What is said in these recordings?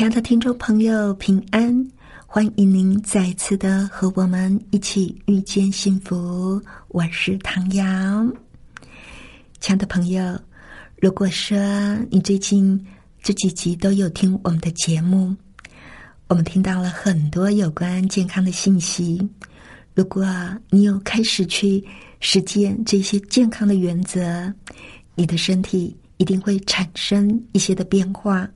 亲爱的听众朋友，平安！欢迎您再次的和我们一起遇见幸福。我是唐瑶，亲爱的朋友。如果说你最近这几集都有听我们的节目，我们听到了很多有关健康的信息。如果你有开始去实践这些健康的原则，你的身体一定会产生一些的变化。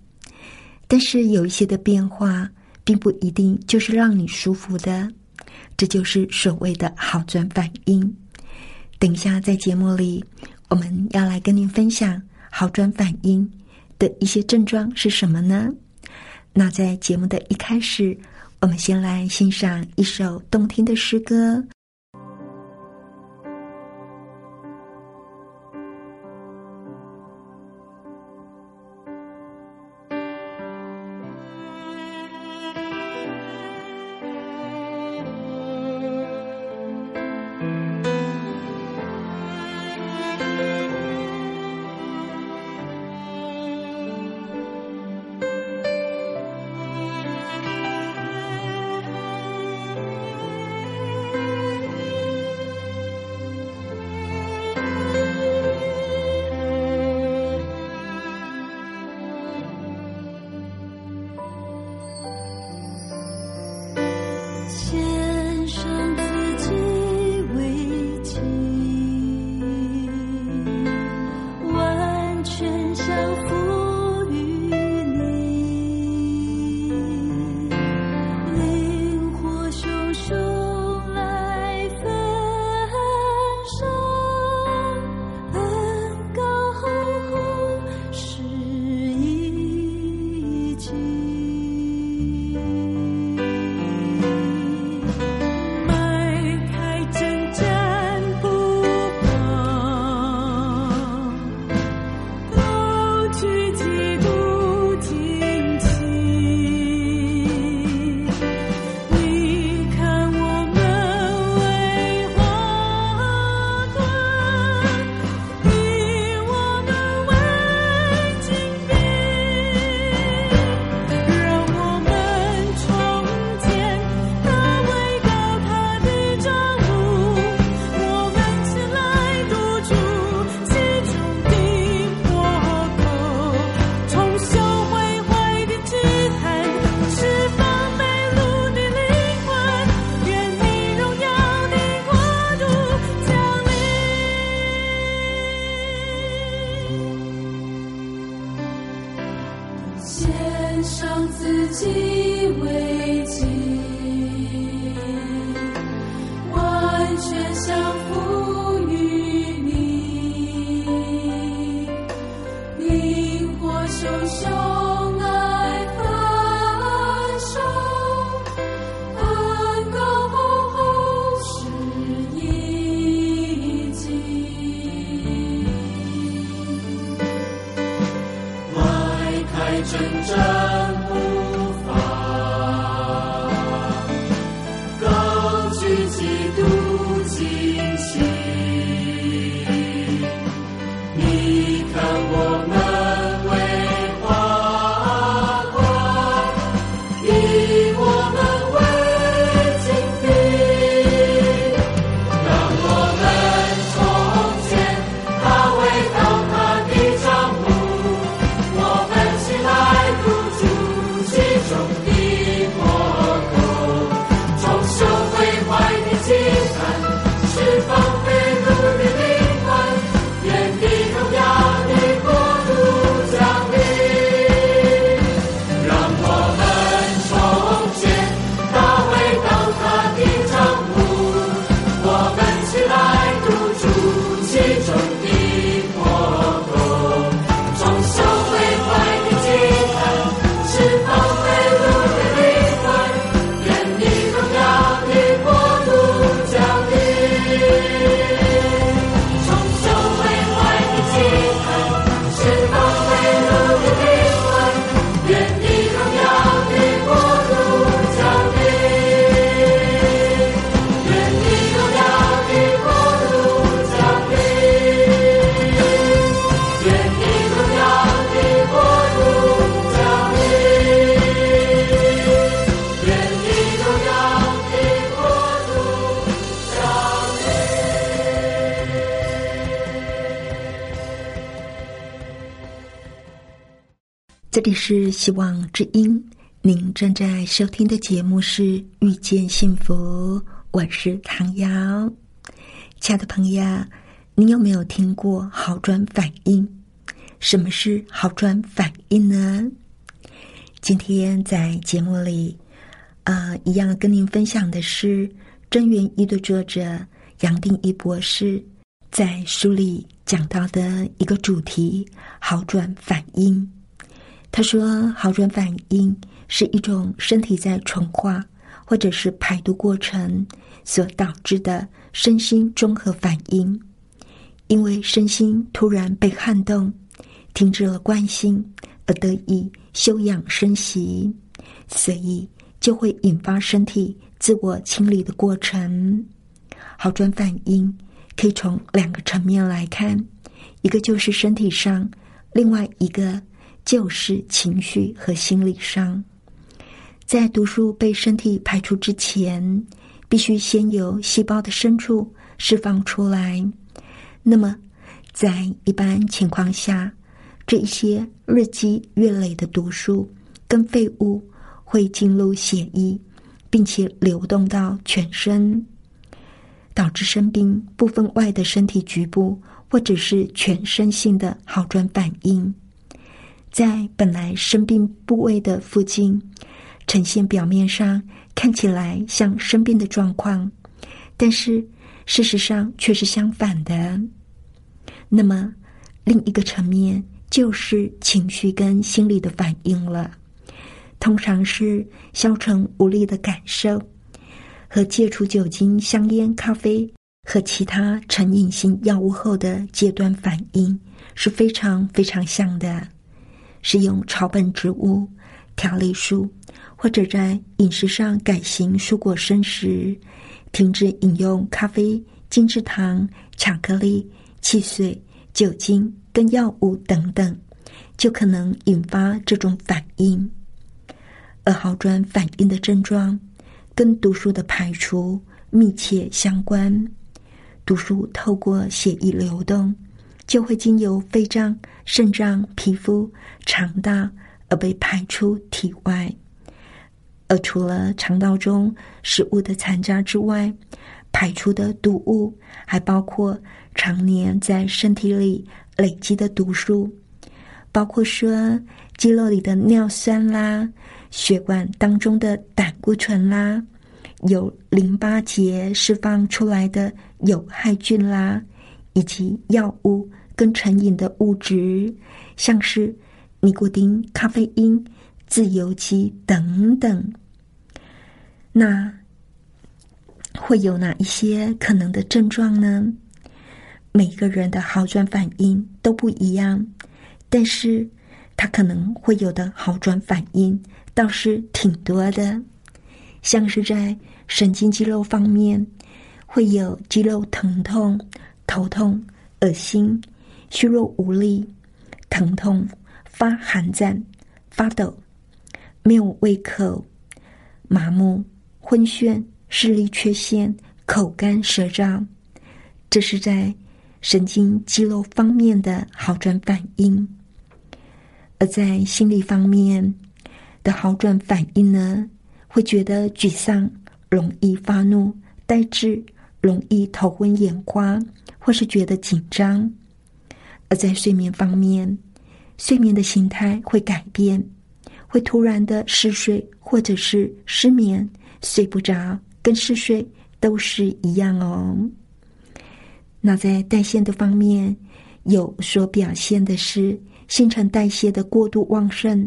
但是有一些的变化，并不一定就是让你舒服的，这就是所谓的好转反应。等一下在节目里，我们要来跟您分享。好转反应的一些症状是什么呢？那在节目的一开始，我们先来欣赏一首动听的诗歌。是希望之音，您正在收听的节目是《遇见幸福》，我是唐瑶。亲爱的朋友，你有没有听过好转反应？什么是好转反应呢？今天在节目里，呃，一样跟您分享的是《真元一》的作者杨定一博士在书里讲到的一个主题——好转反应。他说：“好转反应是一种身体在纯化或者是排毒过程所导致的身心综合反应，因为身心突然被撼动，停止了惯性而得以休养生息，所以就会引发身体自我清理的过程。好转反应可以从两个层面来看，一个就是身体上，另外一个。”就是情绪和心理上，在毒素被身体排出之前，必须先由细胞的深处释放出来。那么，在一般情况下，这一些日积月累的毒素跟废物会进入血液，并且流动到全身，导致生病部分外的身体局部或者是全身性的好转反应。在本来生病部位的附近，呈现表面上看起来像生病的状况，但是事实上却是相反的。那么，另一个层面就是情绪跟心理的反应了，通常是消沉无力的感受，和戒除酒精、香烟、咖啡和其他成瘾性药物后的戒断反应是非常非常像的。使用草本植物、调理素，或者在饮食上改行蔬果生食，停止饮用咖啡、精制糖、巧克力、汽水、酒精跟药物等等，就可能引发这种反应。而好转反应的症状跟毒素的排除密切相关，毒素透过血液流动。就会经由肺脏、肾脏、皮肤、肠道而被排出体外。而除了肠道中食物的残渣之外，排出的毒物还包括常年在身体里累积的毒素，包括说肌肉里的尿酸啦、血管当中的胆固醇啦、有淋巴结释放出来的有害菌啦。以及药物跟成瘾的物质，像是尼古丁、咖啡因、自由基等等。那会有哪一些可能的症状呢？每个人的好转反应都不一样，但是他可能会有的好转反应倒是挺多的，像是在神经肌肉方面，会有肌肉疼痛。头痛、恶心、虚弱无力、疼痛、发寒战、发抖、没有胃口、麻木、昏眩、视力缺陷、口干舌燥，这是在神经肌肉方面的好转反应；而在心理方面的好转反应呢，会觉得沮丧、容易发怒、呆滞、容易头昏眼花。或是觉得紧张，而在睡眠方面，睡眠的形态会改变，会突然的嗜睡，或者是失眠，睡不着，跟嗜睡都是一样哦。那在代谢的方面，有所表现的是新陈代谢的过度旺盛，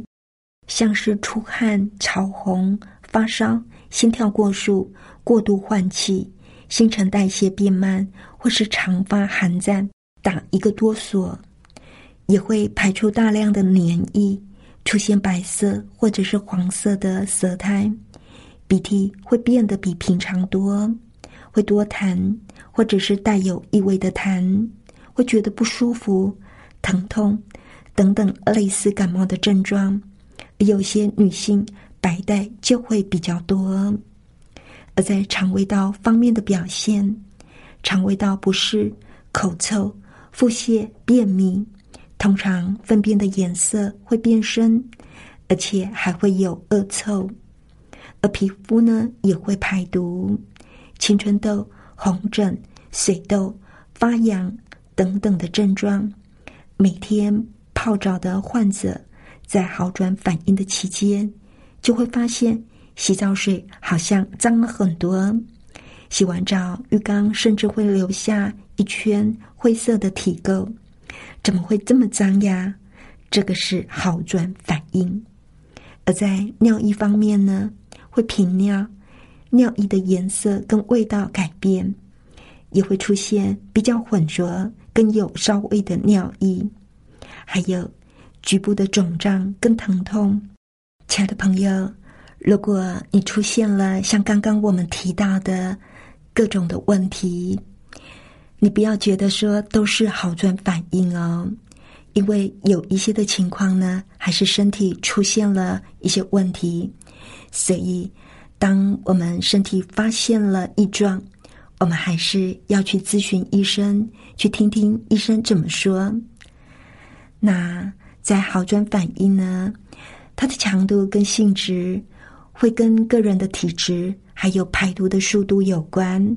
像是出汗、潮红、发烧、心跳过速、过度换气。新陈代谢变慢，或是常发寒战、打一个哆嗦，也会排出大量的黏液，出现白色或者是黄色的舌苔，鼻涕会变得比平常多，会多痰，或者是带有异味的痰，会觉得不舒服、疼痛等等类似感冒的症状。有些女性白带就会比较多。而在肠胃道方面的表现，肠胃道不适、口臭、腹泻、便秘，通常粪便的颜色会变深，而且还会有恶臭，而皮肤呢也会排毒，青春痘、红疹、水痘、发痒等等的症状。每天泡澡的患者，在好转反应的期间，就会发现洗澡水好像脏了很多。洗完澡，浴缸甚至会留下一圈灰色的体垢。怎么会这么脏呀？这个是好转反应。而在尿液方面呢，会频尿，尿液的颜色跟味道改变，也会出现比较浑浊跟有稍微的尿意，还有局部的肿胀跟疼痛。亲爱的朋友，如果你出现了像刚刚我们提到的各种的问题，你不要觉得说都是好转反应哦。因为有一些的情况呢，还是身体出现了一些问题，所以当我们身体发现了异状，我们还是要去咨询医生，去听听医生怎么说。那在好转反应呢，它的强度跟性质会跟个人的体质还有排毒的速度有关，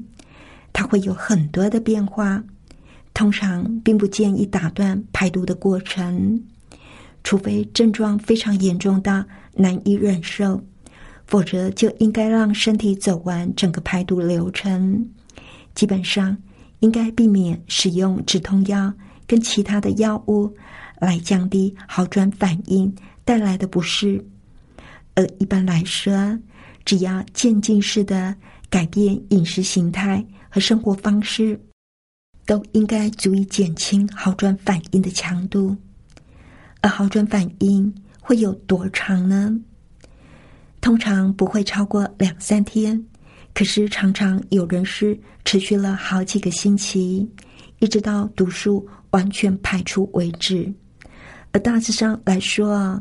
它会有很多的变化。通常并不建议打断排毒的过程，除非症状非常严重到难以忍受，否则就应该让身体走完整个排毒流程。基本上应该避免使用止痛药跟其他的药物来降低好转反应带来的不适。一般来说，只要渐进式的改变饮食形态和生活方式。都应该足以减轻好转反应的强度，而好转反应会有多长呢？通常不会超过两三天，可是常常有人是持续了好几个星期，一直到毒素完全排出为止。而大致上来说啊，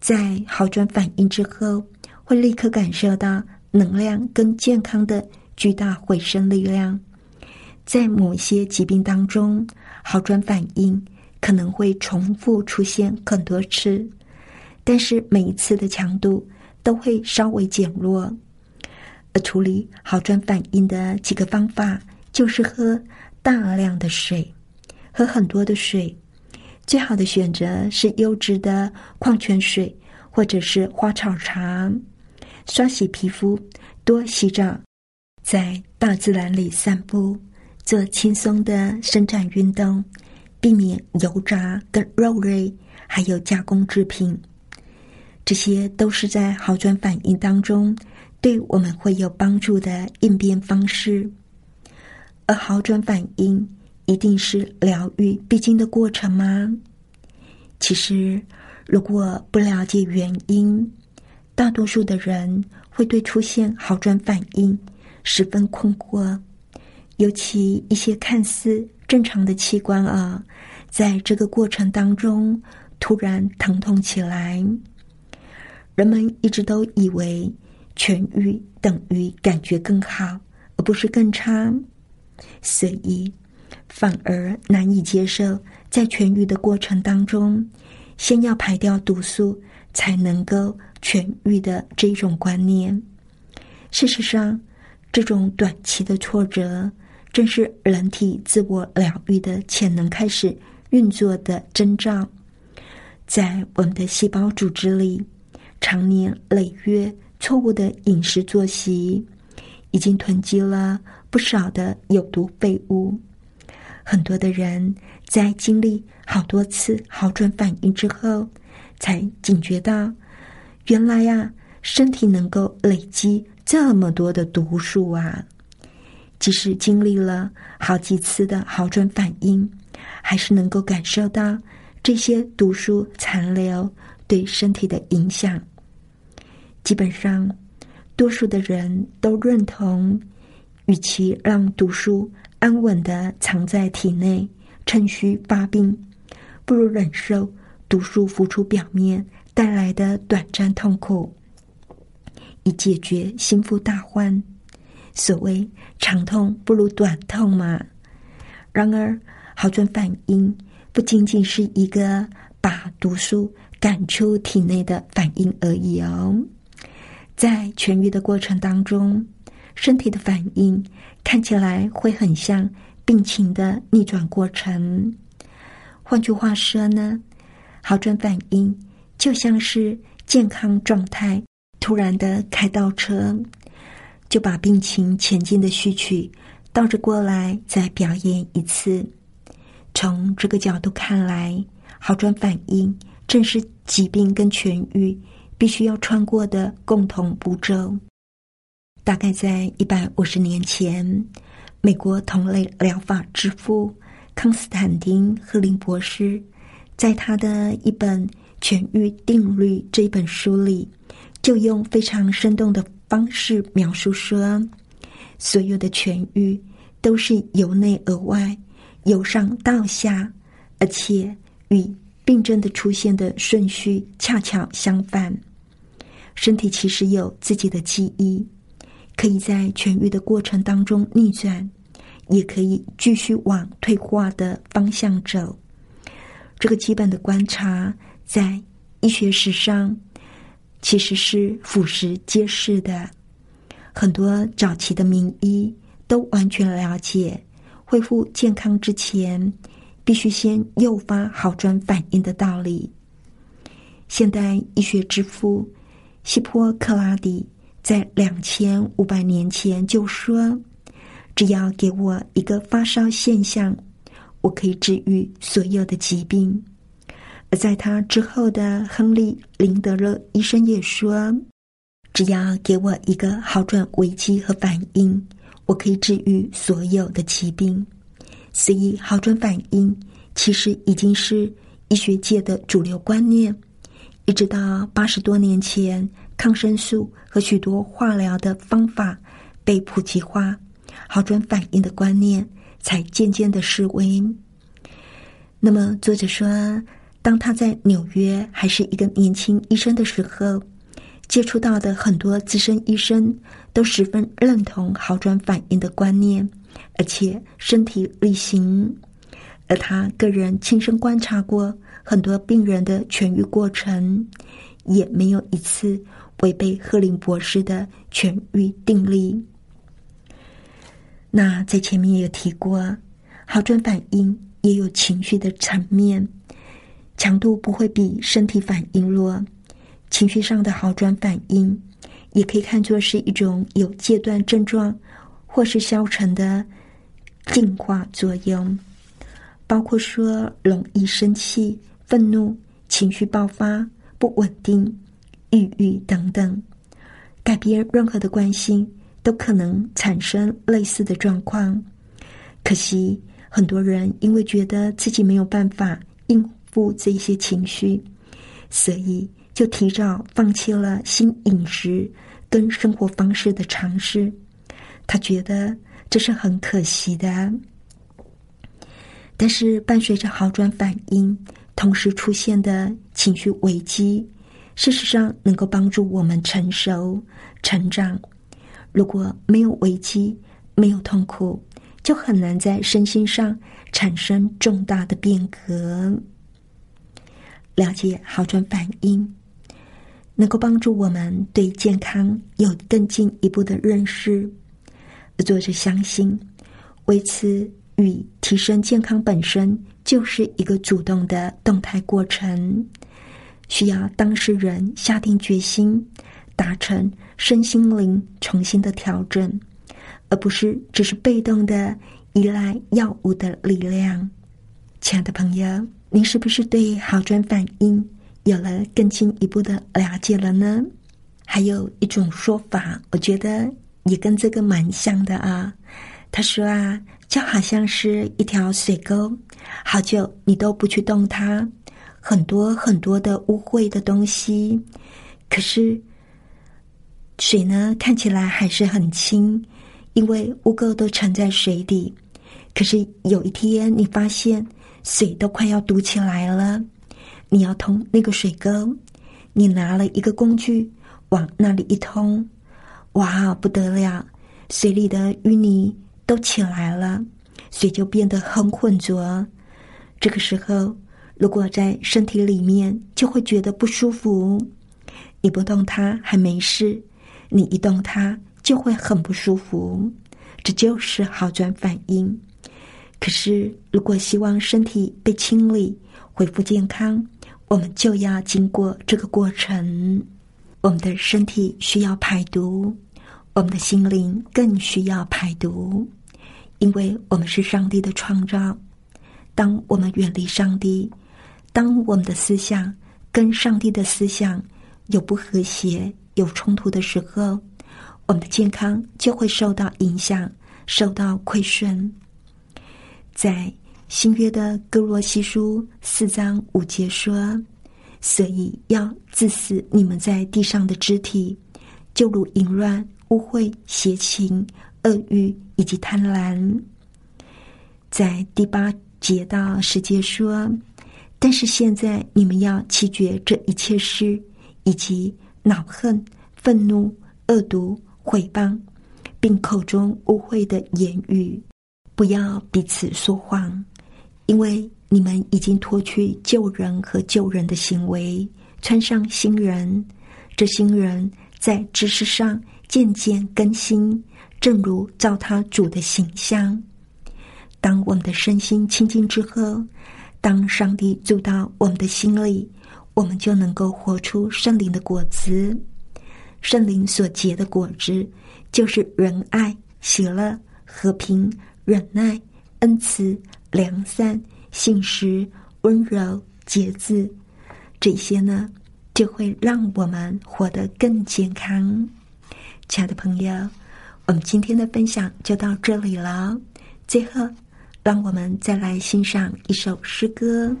在好转反应之后，会立刻感受到能量跟健康的巨大回升力量。在某些疾病当中，好转反应可能会重复出现很多次，但是每一次的强度都会稍微减弱。而处理好转反应的几个方法，就是喝大量的水，喝很多的水。最好的选择是优质的矿泉水，或者是花草茶。刷洗皮肤，多洗澡，在大自然里散步。做轻松的伸展运动，避免油炸跟肉类，还有加工制品，这些都是在好转反应当中对我们会有帮助的应变方式。而好转反应一定是疗愈必经的过程吗？其实，如果不了解原因，大多数的人会对出现好转反应十分困惑。尤其一些看似正常的器官啊，在这个过程当中突然疼痛起来，人们一直都以为痊愈等于感觉更好，而不是更差，所以反而难以接受在痊愈的过程当中，先要排掉毒素才能够痊愈的这一种观念。事实上，这种短期的挫折。正是人体自我疗愈的潜能开始运作的征兆，在我们的细胞组织里，常年累月错误的饮食作息，已经囤积了不少的有毒废物。很多的人在经历好多次好转反应之后，才警觉到，原来呀，身体能够累积这么多的毒素啊！即使经历了好几次的好转反应，还是能够感受到这些毒素残留对身体的影响。基本上，多数的人都认同，与其让毒素安稳的藏在体内，趁虚发病，不如忍受毒素浮出表面带来的短暂痛苦，以解决心腹大患。所谓长痛不如短痛嘛。然而，好转反应不仅仅是一个把毒素赶出体内的反应而已哦。在痊愈的过程当中，身体的反应看起来会很像病情的逆转过程。换句话说呢，好转反应就像是健康状态突然的开倒车，就把病情前进的序曲倒着过来再表演一次。从这个角度看来，好转反应正是疾病跟痊愈必须要穿过的共同步骤。大概在一百五十年前，美国同类疗法之父康斯坦丁·赫林博士，在他的一本《痊愈定律》这一本书里，就用非常生动的方式描述说：所有的痊愈都是由内而外、由上到下，而且与病症的出现的顺序恰巧相反。身体其实有自己的记忆。可以在痊愈的过程当中逆转，也可以继续往退化的方向走。这个基本的观察，在医学史上其实是俯拾皆是的。很多早期的名医都完全了解，恢复健康之前，必须先诱发好转反应的道理。现代医学之父希波克拉底。在两千五百年前就说：“只要给我一个发烧现象，我可以治愈所有的疾病。”而在他之后的亨利林德勒医生也说：“只要给我一个好转危机和反应，我可以治愈所有的疾病。”所以，好转反应其实已经是医学界的主流观念，一直到八十多年前。抗生素和许多化疗的方法被普及化，好转反应的观念才渐渐的式微。那么，作者说，当他在纽约还是一个年轻医生的时候，接触到的很多资深医生都十分认同好转反应的观念，而且身体力行。而他个人亲身观察过很多病人的痊愈过程，也没有一次。违背赫林博士的痊愈定力。那在前面也有提过，好转反应也有情绪的层面，强度不会比身体反应弱。情绪上的好转反应，也可以看作是一种有阶段症状或是消沉的进化作用，包括说容易生气、愤怒、情绪爆发、不稳定。抑郁等等，改变任何的关系都可能产生类似的状况。可惜，很多人因为觉得自己没有办法应付这些情绪，所以就提早放弃了新饮食跟生活方式的尝试。他觉得这是很可惜的。但是，伴随着好转反应，同时出现的情绪危机。事实上，能够帮助我们成熟、成长。如果没有危机，没有痛苦，就很难在身心上产生重大的变革。了解好转反应，能够帮助我们对健康有更进一步的认识。作者相信，维持与提升健康本身就是一个主动的动态过程。需要当事人下定决心，达成身心灵重新的调整，而不是只是被动的依赖药物的力量。亲爱的朋友，您是不是对好转反应有了更进一步的了解了呢？还有一种说法，我觉得也跟这个蛮像的啊。他说啊，就好像是一条水沟，好久你都不去动它。很多很多的污秽的东西，可是水呢看起来还是很清，因为污垢都沉在水底。可是有一天你发现水都快要堵起来了，你要通那个水沟，你拿了一个工具往那里一通，哇，不得了，水里的淤泥都起来了，水就变得很浑浊。这个时候。如果在身体里面就会觉得不舒服。你不动它还没事，你一动它就会很不舒服。这就是好转反应。可是，如果希望身体被清理、恢复健康，我们就要经过这个过程。我们的身体需要排毒，我们的心灵更需要排毒，因为我们是上帝的创造。当我们远离上帝，当我们的思想跟上帝的思想有不和谐、有冲突的时候，我们的健康就会受到影响、受到亏损。在新约的哥罗西书四章五节说：“所以要致死你们在地上的肢体，就如淫乱、污秽、邪情、恶欲以及贪婪。”在第八节到十节说：“但是现在你们要弃绝这一切事，以及恼恨、愤怒、恶毒、毁谤，并口中污秽的言语。”不要彼此说谎，因为你们已经脱去旧人和旧人的行为，穿上新人。这新人在知识上渐渐更新，正如照他主的形象。当我们的身心清净之后，当上帝住到我们的心里，我们就能够活出圣灵的果子。圣灵所结的果子，就是仁爱、喜乐、和平。忍耐、恩慈、良善、信实、温柔、节制，这些呢，就会让我们活得更健康。亲爱的朋友，我们今天的分享就到这里了。最后，让我们再来欣赏一首诗歌。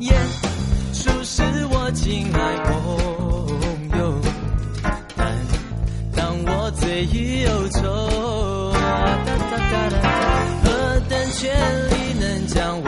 耶，树是我亲爱朋友，但当我醉意忧愁，何等权力能将我？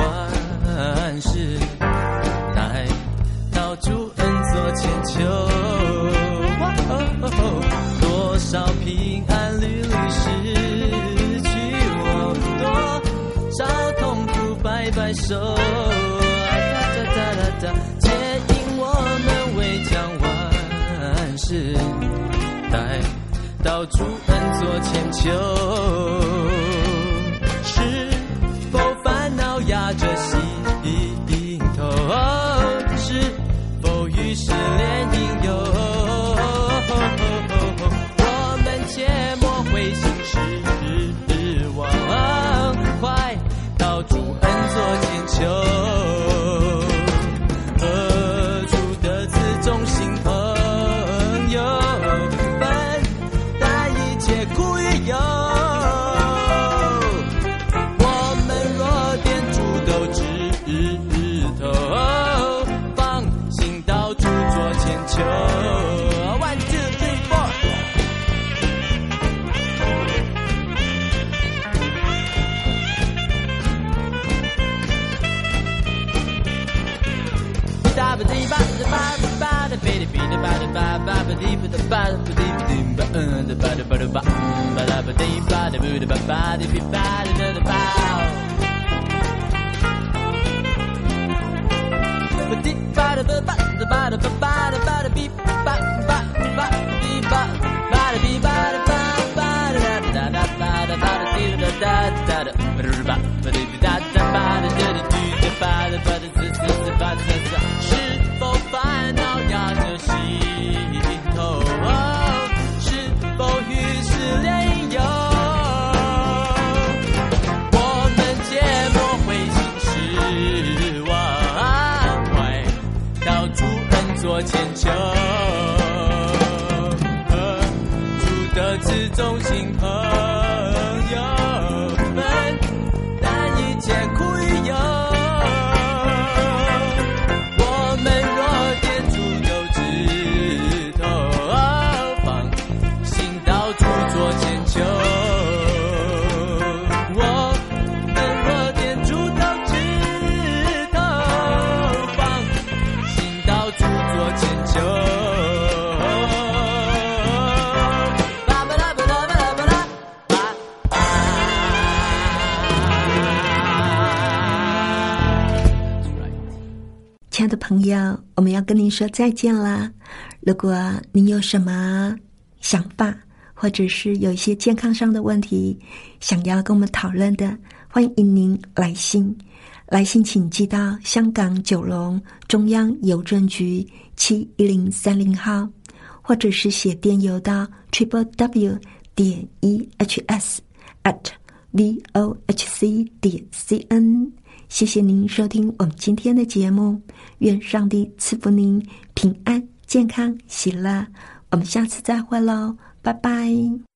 到主恩座前求。About bada beep. 朋友，我们要跟您说再见啦！如果您有什么想法，或者是有一些健康上的问题，想要跟我们讨论的，欢迎您来信。来信请寄到香港九龙中央邮政局七一零三零号，或者是写电邮到 triple w 点 e h s at v o h c 点 c n。谢谢您收听我们今天的节目，愿上帝赐福您平安、健康、喜乐。我们下次再会喽，拜拜。